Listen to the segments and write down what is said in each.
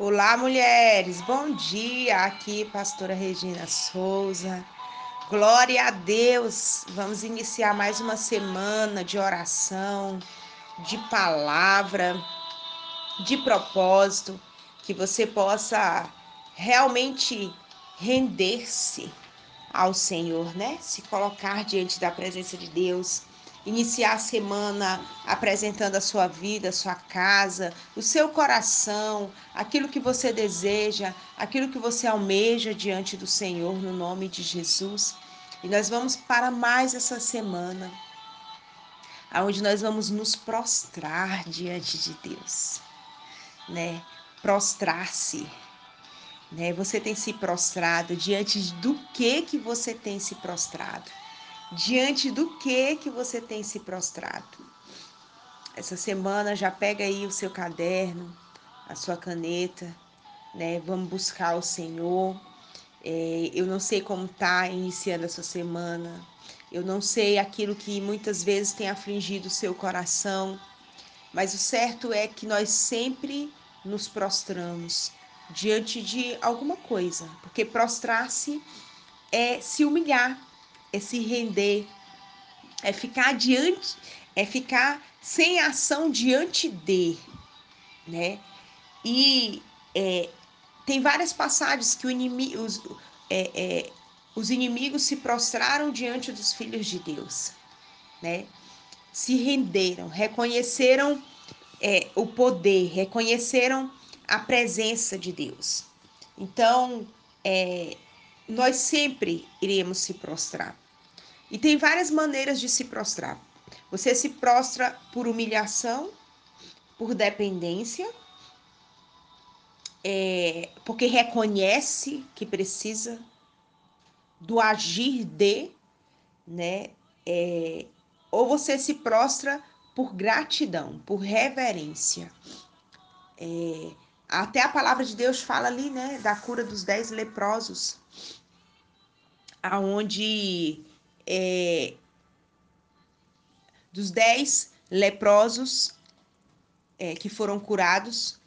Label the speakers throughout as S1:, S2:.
S1: Olá, mulheres. Bom dia. Aqui, pastora Regina Souza. Glória a Deus. Vamos iniciar mais uma semana de oração, de palavra, de propósito, que você possa realmente render-se ao Senhor, né? Se colocar diante da presença de Deus iniciar a semana apresentando a sua vida, a sua casa, o seu coração, aquilo que você deseja, aquilo que você almeja diante do Senhor, no nome de Jesus. E nós vamos para mais essa semana, aonde nós vamos nos prostrar diante de Deus, né? Prostrar-se, né? Você tem se prostrado diante do que que você tem se prostrado? Diante do que que você tem se prostrado. Essa semana já pega aí o seu caderno, a sua caneta, né? Vamos buscar o Senhor. É, eu não sei como tá iniciando essa semana. Eu não sei aquilo que muitas vezes tem afligido o seu coração, mas o certo é que nós sempre nos prostramos diante de alguma coisa, porque prostrar-se é se humilhar, é se render, é ficar diante, é ficar sem ação diante de, né? E é, tem várias passagens que inimigo, os, é, é, os inimigos se prostraram diante dos filhos de Deus, né? Se renderam, reconheceram é, o poder, reconheceram a presença de Deus. Então, é, nós sempre iremos se prostrar. E tem várias maneiras de se prostrar. Você se prostra por humilhação, por dependência, é, porque reconhece que precisa do agir de, né? É, ou você se prostra por gratidão, por reverência. É, até a palavra de Deus fala ali, né, da cura dos dez leprosos aonde é, dos dez leprosos é, que foram curados,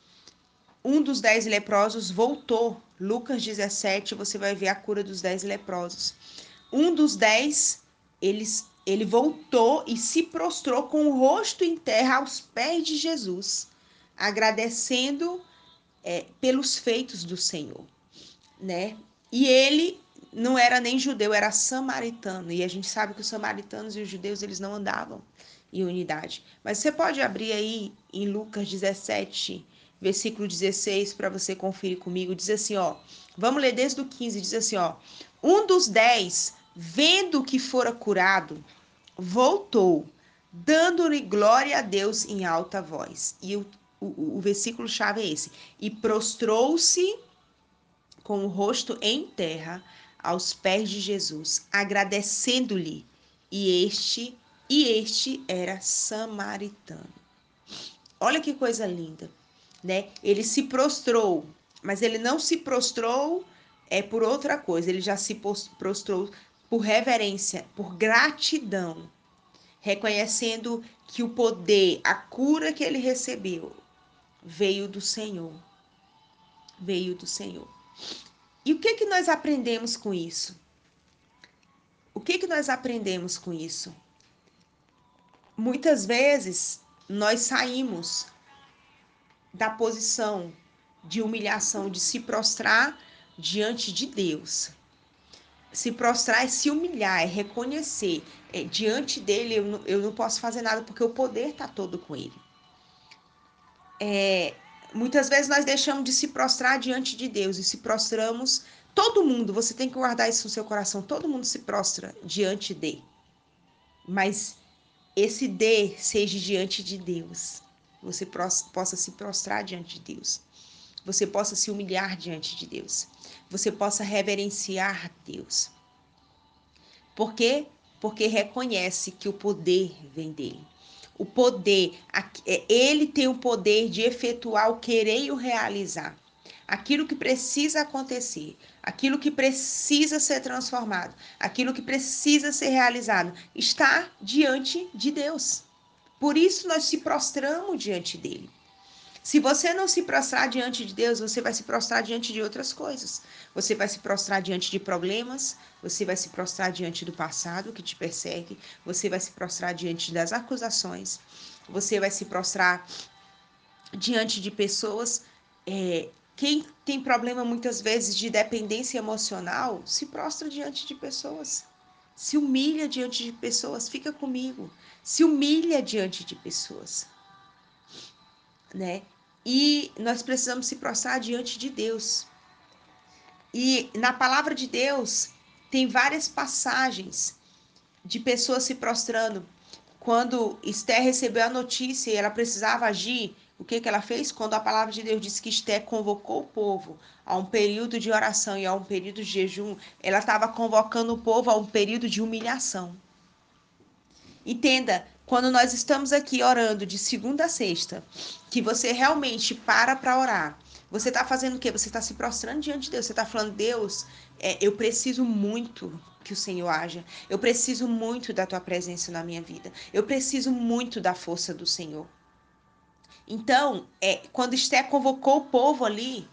S1: um dos dez leprosos voltou. Lucas 17, você vai ver a cura dos dez leprosos. Um dos dez, eles, ele voltou e se prostrou com o rosto em terra aos pés de Jesus, agradecendo é, pelos feitos do Senhor, né? E ele não era nem judeu, era samaritano. E a gente sabe que os samaritanos e os judeus eles não andavam em unidade. Mas você pode abrir aí em Lucas 17, versículo 16, para você conferir comigo. Diz assim, ó. Vamos ler desde o 15, diz assim, ó. Um dos dez, vendo que fora curado, voltou, dando-lhe glória a Deus em alta voz. E o, o, o versículo chave é esse. E prostrou-se com o rosto em terra aos pés de Jesus, agradecendo-lhe, e este e este era samaritano. Olha que coisa linda, né? Ele se prostrou, mas ele não se prostrou é por outra coisa, ele já se prostrou por reverência, por gratidão, reconhecendo que o poder, a cura que ele recebeu veio do Senhor. Veio do Senhor. E o que que nós aprendemos com isso? O que que nós aprendemos com isso? Muitas vezes nós saímos da posição de humilhação, de se prostrar diante de Deus. Se prostrar é se humilhar, é reconhecer. É, diante dele eu não, eu não posso fazer nada porque o poder está todo com ele. É, Muitas vezes nós deixamos de se prostrar diante de Deus e se prostramos. Todo mundo, você tem que guardar isso no seu coração. Todo mundo se prostra diante de. Mas esse de seja diante de Deus. Você possa se prostrar diante de Deus. Você possa se humilhar diante de Deus. Você possa reverenciar Deus. Por quê? Porque reconhece que o poder vem dele o poder, é, ele tem o poder de efetuar o querer e o realizar. Aquilo que precisa acontecer, aquilo que precisa ser transformado, aquilo que precisa ser realizado, está diante de Deus. Por isso nós se prostramos diante dele. Se você não se prostrar diante de Deus, você vai se prostrar diante de outras coisas. Você vai se prostrar diante de problemas, você vai se prostrar diante do passado que te persegue, você vai se prostrar diante das acusações, você vai se prostrar diante de pessoas. É, quem tem problema muitas vezes de dependência emocional se prostra diante de pessoas, se humilha diante de pessoas, fica comigo, se humilha diante de pessoas né? E nós precisamos se prostrar diante de Deus. E na palavra de Deus tem várias passagens de pessoas se prostrando. Quando Esther recebeu a notícia e ela precisava agir, o que, que ela fez? Quando a palavra de Deus disse que Esther convocou o povo a um período de oração e a um período de jejum, ela estava convocando o povo a um período de humilhação. Entenda, quando nós estamos aqui orando de segunda a sexta, que você realmente para para orar, você está fazendo o quê? Você está se prostrando diante de Deus. Você está falando, Deus, é, eu preciso muito que o Senhor haja. Eu preciso muito da tua presença na minha vida. Eu preciso muito da força do Senhor. Então, é, quando Esté convocou o povo ali,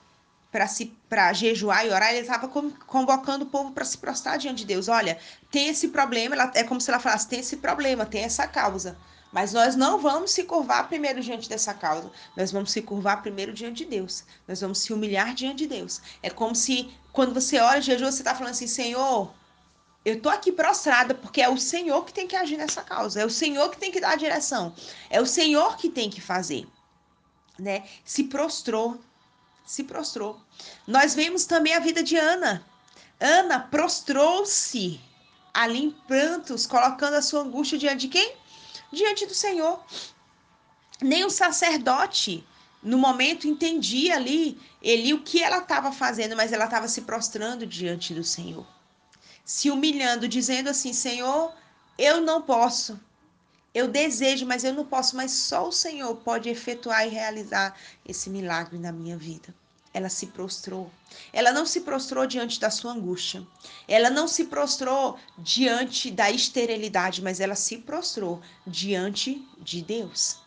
S1: para se para jejuar e orar, ele estava convocando o povo para se prostrar diante de Deus. Olha, tem esse problema, ela, é como se ela falasse, tem esse problema, tem essa causa. Mas nós não vamos se curvar primeiro diante dessa causa. Nós vamos se curvar primeiro diante de Deus. Nós vamos se humilhar diante de Deus. É como se, quando você ora e jejua, você está falando assim, Senhor, eu estou aqui prostrada porque é o Senhor que tem que agir nessa causa. É o Senhor que tem que dar a direção. É o Senhor que tem que fazer. Né? Se prostrou se prostrou. Nós vemos também a vida de Ana. Ana prostrou-se ali em prantos, colocando a sua angústia diante de quem? Diante do Senhor. Nem o sacerdote, no momento, entendia ali, ele o que ela estava fazendo, mas ela estava se prostrando diante do Senhor. Se humilhando, dizendo assim: Senhor, eu não posso, eu desejo, mas eu não posso, mas só o Senhor pode efetuar e realizar esse milagre na minha vida. Ela se prostrou. Ela não se prostrou diante da sua angústia. Ela não se prostrou diante da esterilidade, mas ela se prostrou diante de Deus.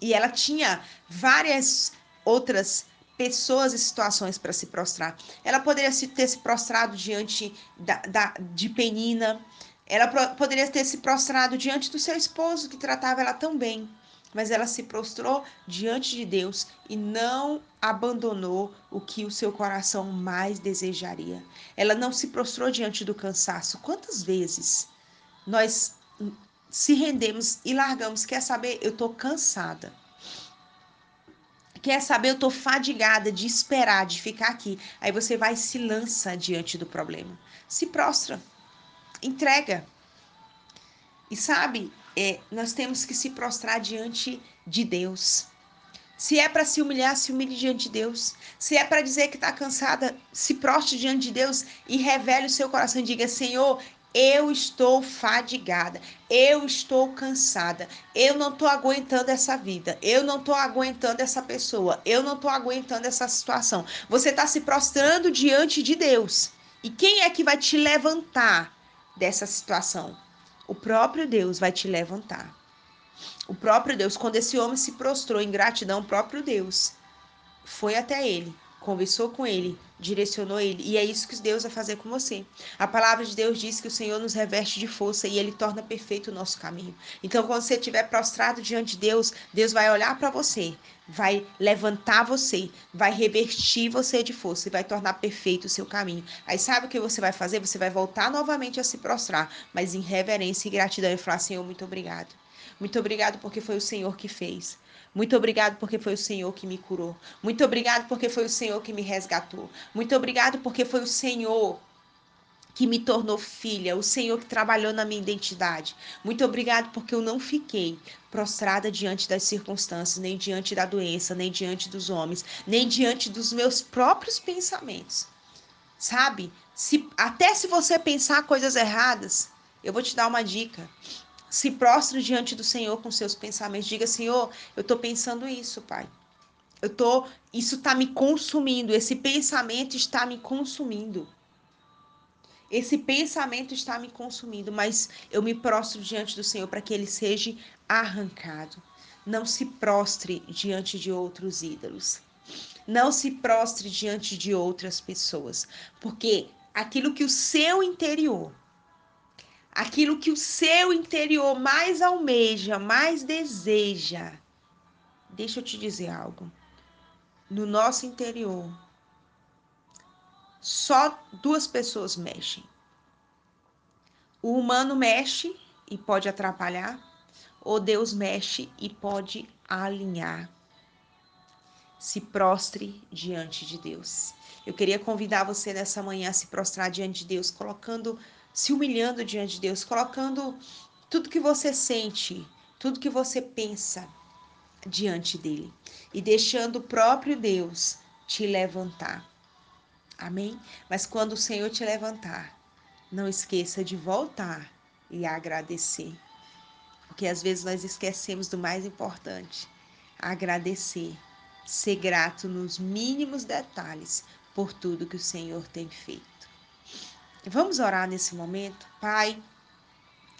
S1: E ela tinha várias outras pessoas e situações para se prostrar. Ela poderia ter se prostrado diante da, da, de Penina, ela poderia ter se prostrado diante do seu esposo, que tratava ela tão bem, mas ela se prostrou diante de Deus e não abandonou o que o seu coração mais desejaria. Ela não se prostrou diante do cansaço. Quantas vezes nós se rendemos e largamos? Quer saber? Eu estou cansada. Quer saber? Eu estou fadigada de esperar, de ficar aqui. Aí você vai e se lança diante do problema. Se prostra entrega. E sabe, é, nós temos que se prostrar diante de Deus. Se é para se humilhar, se humilhe diante de Deus. Se é para dizer que está cansada, se prostre diante de Deus e revele o seu coração e diga: Senhor, eu estou fadigada, eu estou cansada, eu não estou aguentando essa vida, eu não estou aguentando essa pessoa, eu não estou aguentando essa situação. Você está se prostrando diante de Deus. E quem é que vai te levantar? Dessa situação. O próprio Deus vai te levantar. O próprio Deus, quando esse homem se prostrou em gratidão, o próprio Deus foi até ele, conversou com ele, direcionou ele, e é isso que Deus vai fazer com você. A palavra de Deus diz que o Senhor nos reveste de força e ele torna perfeito o nosso caminho. Então, quando você estiver prostrado diante de Deus, Deus vai olhar para você, vai levantar você, vai revestir você de força e vai tornar perfeito o seu caminho. Aí sabe o que você vai fazer? Você vai voltar novamente a se prostrar, mas em reverência e gratidão e falar: Senhor, muito obrigado. Muito obrigado porque foi o Senhor que fez. Muito obrigado porque foi o Senhor que me curou. Muito obrigado porque foi o Senhor que me resgatou. Muito obrigado porque foi o Senhor que me tornou filha, o Senhor que trabalhou na minha identidade. Muito obrigado porque eu não fiquei prostrada diante das circunstâncias, nem diante da doença, nem diante dos homens, nem diante dos meus próprios pensamentos. Sabe? Se até se você pensar coisas erradas, eu vou te dar uma dica se prostre diante do Senhor com seus pensamentos. Diga, Senhor, eu estou pensando isso, Pai. Eu tô, isso está me consumindo. Esse pensamento está me consumindo. Esse pensamento está me consumindo, mas eu me prostro diante do Senhor para que ele seja arrancado. não se prostre diante de outros ídolos. Não se prostre diante de outras pessoas, porque aquilo que o seu interior, aquilo que o seu interior mais almeja, mais deseja, deixa eu te dizer algo. No nosso interior, só duas pessoas mexem. O humano mexe e pode atrapalhar, ou Deus mexe e pode alinhar. Se prostre diante de Deus. Eu queria convidar você nessa manhã a se prostrar diante de Deus, colocando, se humilhando diante de Deus, colocando tudo que você sente, tudo que você pensa diante dele e deixando o próprio Deus te levantar. Amém? Mas quando o Senhor te levantar, não esqueça de voltar e agradecer. Porque às vezes nós esquecemos do mais importante: agradecer, ser grato nos mínimos detalhes por tudo que o Senhor tem feito. Vamos orar nesse momento, Pai.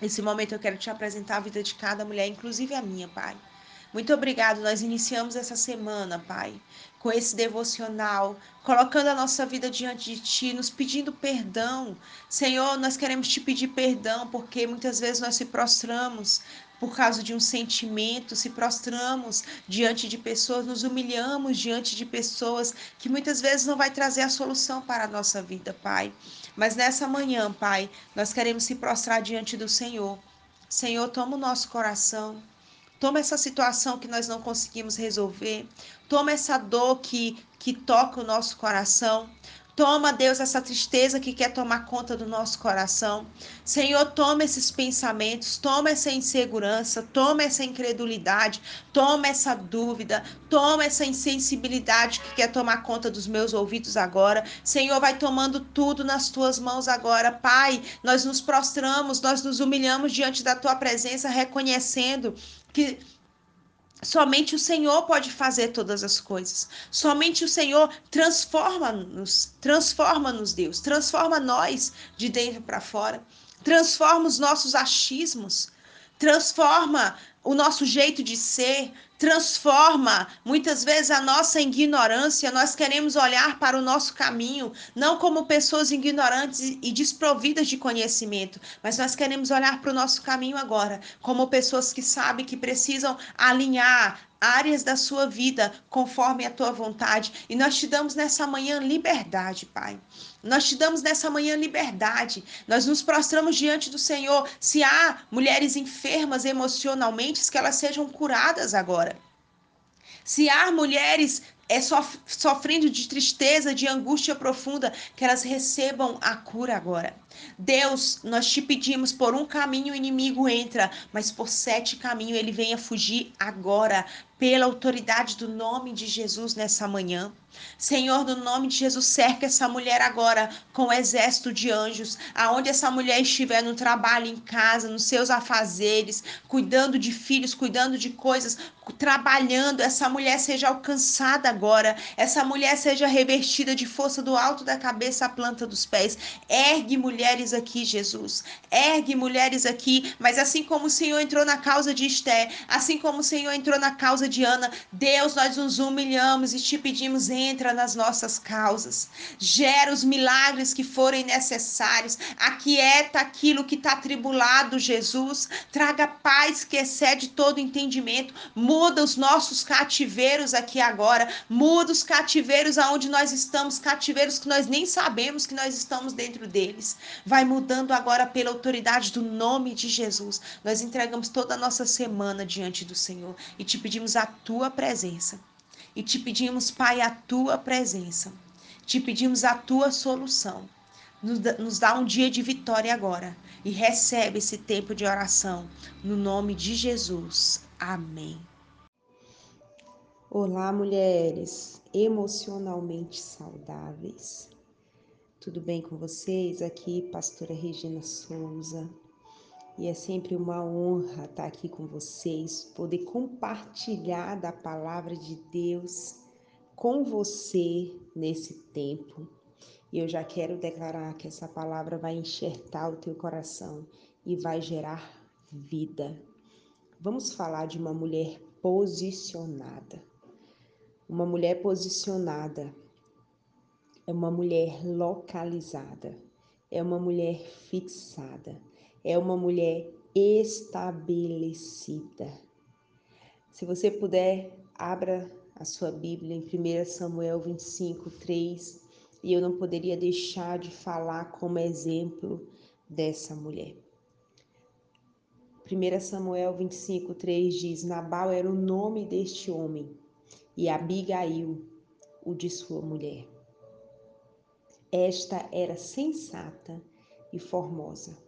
S1: Nesse momento eu quero te apresentar a vida de cada mulher, inclusive a minha, Pai. Muito obrigado. Nós iniciamos essa semana, Pai, com esse devocional, colocando a nossa vida diante de Ti, nos pedindo perdão. Senhor, nós queremos te pedir perdão porque muitas vezes nós se prostramos por causa de um sentimento, se prostramos diante de pessoas, nos humilhamos diante de pessoas que muitas vezes não vai trazer a solução para a nossa vida, Pai. Mas nessa manhã, Pai, nós queremos se prostrar diante do Senhor. Senhor, toma o nosso coração, Toma essa situação que nós não conseguimos resolver. Toma essa dor que, que toca o nosso coração. Toma, Deus, essa tristeza que quer tomar conta do nosso coração. Senhor, toma esses pensamentos, toma essa insegurança, toma essa incredulidade, toma essa dúvida, toma essa insensibilidade que quer tomar conta dos meus ouvidos agora. Senhor, vai tomando tudo nas tuas mãos agora. Pai, nós nos prostramos, nós nos humilhamos diante da tua presença, reconhecendo que Somente o Senhor pode fazer todas as coisas. Somente o Senhor transforma-nos, transforma-nos, Deus, transforma nós de dentro para fora, transforma os nossos achismos, transforma o nosso jeito de ser, transforma muitas vezes a nossa ignorância. Nós queremos olhar para o nosso caminho, não como pessoas ignorantes e desprovidas de conhecimento, mas nós queremos olhar para o nosso caminho agora, como pessoas que sabem que precisam alinhar áreas da sua vida conforme a tua vontade. E nós te damos nessa manhã liberdade, Pai. Nós te damos nessa manhã liberdade. Nós nos prostramos diante do Senhor. Se há mulheres enfermas emocionalmente, que elas sejam curadas agora. Se há mulheres é sofrendo de tristeza, de angústia profunda, que elas recebam a cura agora. Deus, nós te pedimos, por um caminho o inimigo entra, mas por sete caminhos ele venha fugir agora, pela autoridade do nome de Jesus nessa manhã. Senhor, no nome de Jesus, cerca essa mulher agora com o exército de anjos, aonde essa mulher estiver no trabalho, em casa, nos seus afazeres, cuidando de filhos, cuidando de coisas, trabalhando, essa mulher seja alcançada agora, essa mulher seja revestida de força do alto da cabeça à planta dos pés. Ergue mulheres aqui, Jesus. Ergue mulheres aqui, mas assim como o Senhor entrou na causa de Esté, assim como o Senhor entrou na causa de Ana, Deus, nós nos humilhamos e te pedimos, entra nas nossas causas. Gera os milagres que forem necessários. Aquieta aquilo que está tribulado, Jesus. Traga paz que excede todo entendimento. Muda os nossos cativeiros aqui agora. Muda os cativeiros aonde nós estamos, cativeiros que nós nem sabemos que nós estamos dentro deles. Vai mudando agora pela autoridade do nome de Jesus. Nós entregamos toda a nossa semana diante do Senhor e te pedimos a tua presença. E te pedimos, Pai, a tua presença. Te pedimos a tua solução. Nos dá um dia de vitória agora e recebe esse tempo de oração no nome de Jesus. Amém. Olá, mulheres emocionalmente saudáveis. Tudo bem com vocês? Aqui, pastora Regina Souza. E é sempre uma honra estar aqui com vocês, poder compartilhar da palavra de Deus com você nesse tempo. E eu já quero declarar que essa palavra vai enxertar o teu coração e vai gerar vida. Vamos falar de uma mulher posicionada. Uma mulher posicionada é uma mulher localizada, é uma mulher fixada, é uma mulher estabelecida. Se você puder, abra a sua Bíblia em 1 Samuel 25, 3, e eu não poderia deixar de falar como exemplo dessa mulher. 1 Samuel 25, 3 diz: Nabal era o nome deste homem, e Abigail, o de sua mulher. Esta era sensata e formosa,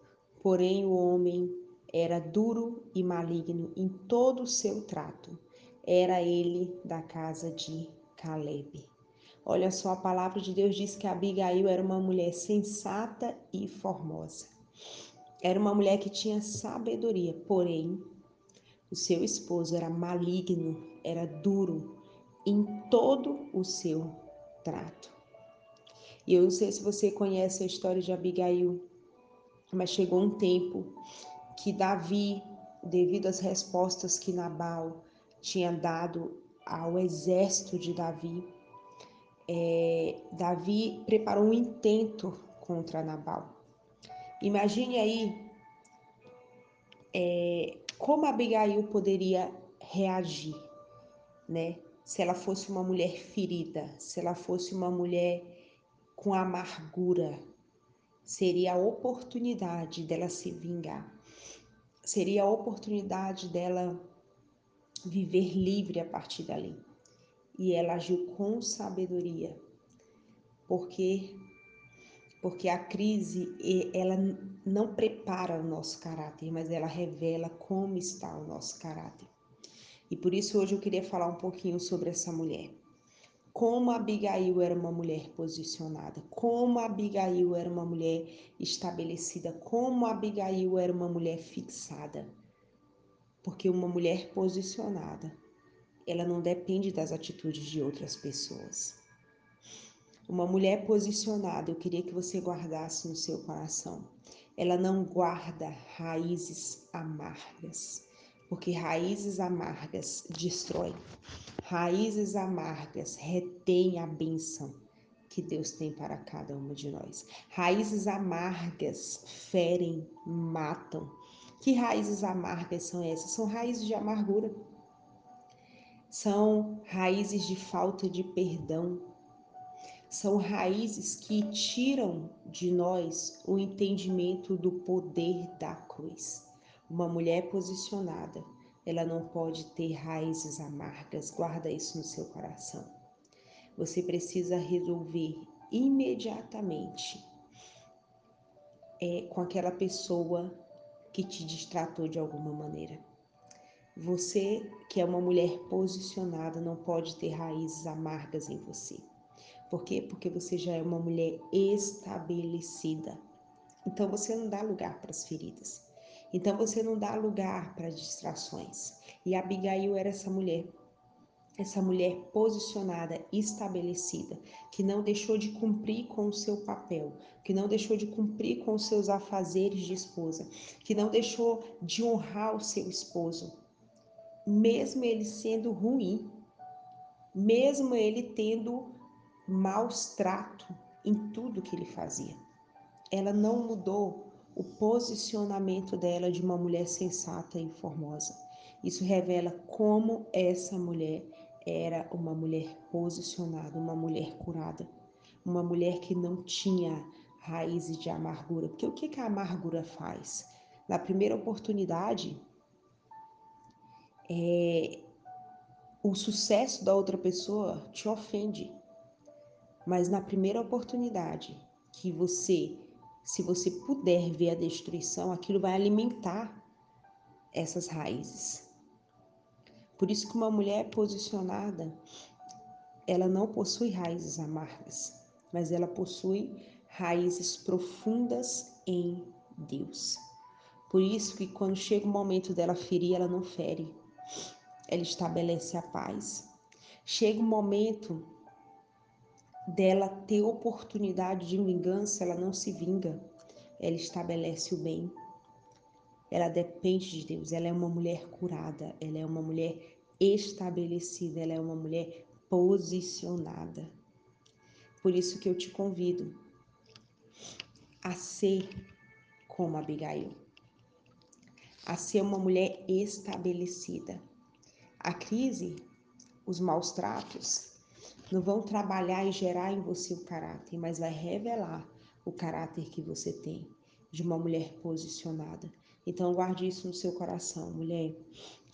S1: porém o homem era duro e maligno em todo o seu trato. Era ele da casa de Caleb. Olha só, a palavra de Deus diz que Abigail era uma mulher sensata e formosa. Era uma mulher que tinha sabedoria, porém, o seu esposo era maligno, era duro em todo o seu trato. E eu não sei se você conhece a história de Abigail, mas chegou um tempo que Davi, devido às respostas que Nabal tinha dado ao exército de Davi, é, Davi preparou um intento contra Nabal. Imagine aí é, como Abigail poderia reagir, né? Se ela fosse uma mulher ferida, se ela fosse uma mulher com amargura, seria a oportunidade dela se vingar, seria a oportunidade dela viver livre a partir dali. E ela agiu com sabedoria, porque porque a crise ela não prepara o nosso caráter, mas ela revela como está o nosso caráter. E por isso hoje eu queria falar um pouquinho sobre essa mulher. Como Abigail era uma mulher posicionada, como Abigail era uma mulher estabelecida, como Abigail era uma mulher fixada. Porque uma mulher posicionada, ela não depende das atitudes de outras pessoas. Uma mulher posicionada, eu queria que você guardasse no seu coração. Ela não guarda raízes amargas, porque raízes amargas destroem. Raízes amargas retêm a bênção que Deus tem para cada uma de nós. Raízes amargas ferem, matam. Que raízes amargas são essas? São raízes de amargura. São raízes de falta de perdão, são raízes que tiram de nós o entendimento do poder da cruz. Uma mulher posicionada, ela não pode ter raízes amargas, guarda isso no seu coração. Você precisa resolver imediatamente é, com aquela pessoa que te distratou de alguma maneira. Você, que é uma mulher posicionada, não pode ter raízes amargas em você. Por quê? Porque você já é uma mulher estabelecida. Então você não dá lugar para as feridas. Então você não dá lugar para distrações. E Abigail era essa mulher, essa mulher posicionada, estabelecida, que não deixou de cumprir com o seu papel, que não deixou de cumprir com os seus afazeres de esposa, que não deixou de honrar o seu esposo, mesmo ele sendo ruim, mesmo ele tendo maus trato em tudo que ele fazia. Ela não mudou o posicionamento dela de uma mulher sensata e formosa. Isso revela como essa mulher era uma mulher posicionada, uma mulher curada, uma mulher que não tinha raízes de amargura. Porque o que, que a amargura faz? Na primeira oportunidade, é, o sucesso da outra pessoa te ofende. Mas na primeira oportunidade que você, se você puder ver a destruição, aquilo vai alimentar essas raízes. Por isso que uma mulher posicionada, ela não possui raízes amargas, mas ela possui raízes profundas em Deus. Por isso que quando chega o momento dela ferir, ela não fere. Ela estabelece a paz. Chega o momento dela ter oportunidade de vingança, ela não se vinga. Ela estabelece o bem. Ela depende de Deus. Ela é uma mulher curada. Ela é uma mulher estabelecida, ela é uma mulher posicionada. Por isso que eu te convido a ser como Abigail, a ser uma mulher estabelecida. A crise, os maus tratos, não vão trabalhar e gerar em você o caráter, mas vai revelar o caráter que você tem de uma mulher posicionada. Então guarde isso no seu coração, mulher.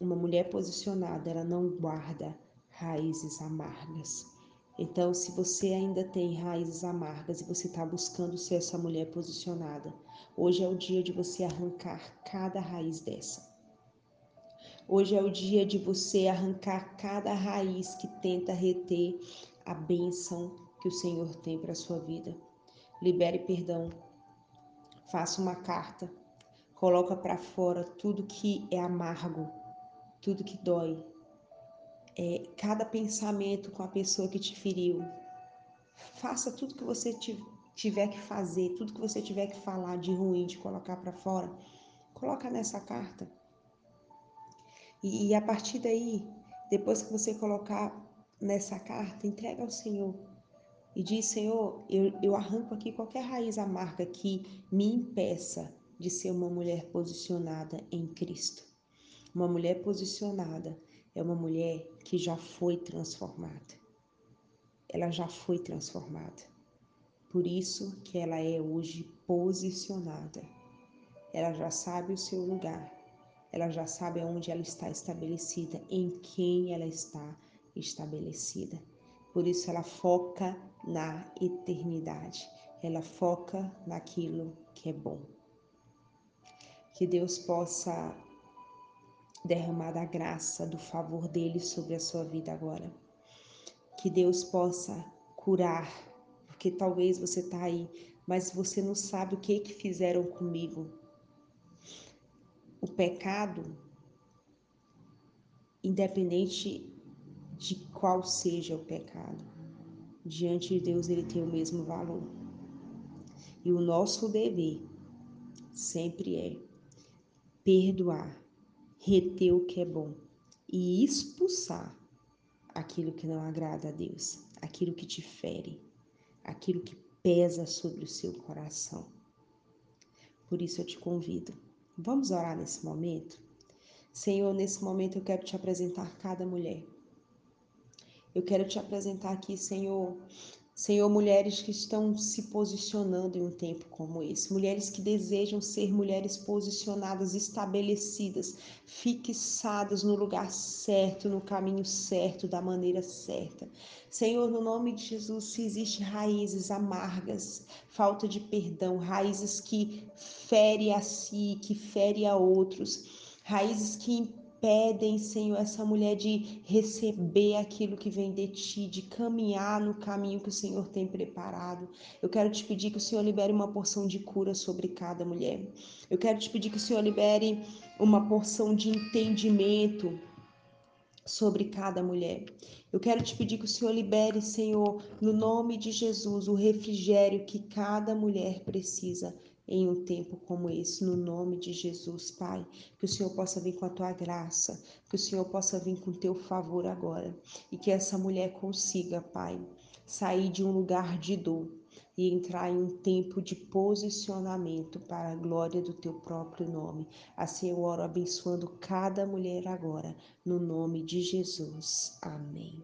S1: Uma mulher posicionada, ela não guarda raízes amargas. Então, se você ainda tem raízes amargas e você está buscando ser essa mulher posicionada, hoje é o dia de você arrancar cada raiz dessa. Hoje é o dia de você arrancar cada raiz que tenta reter a bênção que o Senhor tem para a sua vida. Libere perdão. Faça uma carta. Coloca para fora tudo que é amargo, tudo que dói, é, cada pensamento com a pessoa que te feriu. Faça tudo que você tiver que fazer, tudo que você tiver que falar de ruim, de colocar para fora, coloca nessa carta. E, e a partir daí, depois que você colocar nessa carta, entrega ao Senhor e diz: Senhor, eu, eu arranco aqui qualquer raiz amarga que me impeça de ser uma mulher posicionada em Cristo. Uma mulher posicionada é uma mulher que já foi transformada. Ela já foi transformada. Por isso que ela é hoje posicionada. Ela já sabe o seu lugar. Ela já sabe onde ela está estabelecida, em quem ela está estabelecida. Por isso ela foca na eternidade. Ela foca naquilo que é bom. Que Deus possa derramar da graça, do favor dele sobre a sua vida agora. Que Deus possa curar, porque talvez você está aí, mas você não sabe o que que fizeram comigo. O pecado, independente de qual seja o pecado, diante de Deus ele tem o mesmo valor. E o nosso dever sempre é perdoar reter o que é bom e expulsar aquilo que não agrada a Deus, aquilo que te fere, aquilo que pesa sobre o seu coração. Por isso eu te convido, vamos orar nesse momento? Senhor, nesse momento eu quero te apresentar cada mulher. Eu quero te apresentar aqui, Senhor, Senhor, mulheres que estão se posicionando em um tempo como esse, mulheres que desejam ser mulheres posicionadas, estabelecidas, fixadas no lugar certo, no caminho certo, da maneira certa. Senhor, no nome de Jesus, se existe raízes amargas, falta de perdão, raízes que fere a si, que fere a outros, raízes que pedem, Senhor, essa mulher de receber aquilo que vem de ti, de caminhar no caminho que o Senhor tem preparado. Eu quero te pedir que o Senhor libere uma porção de cura sobre cada mulher. Eu quero te pedir que o Senhor libere uma porção de entendimento sobre cada mulher. Eu quero te pedir que o Senhor libere, Senhor, no nome de Jesus, o refrigério que cada mulher precisa em um tempo como esse, no nome de Jesus, Pai. Que o Senhor possa vir com a tua graça, que o Senhor possa vir com o teu favor agora e que essa mulher consiga, Pai, sair de um lugar de dor e entrar em um tempo de posicionamento para a glória do teu próprio nome. Assim eu oro abençoando cada mulher agora, no nome de Jesus. Amém.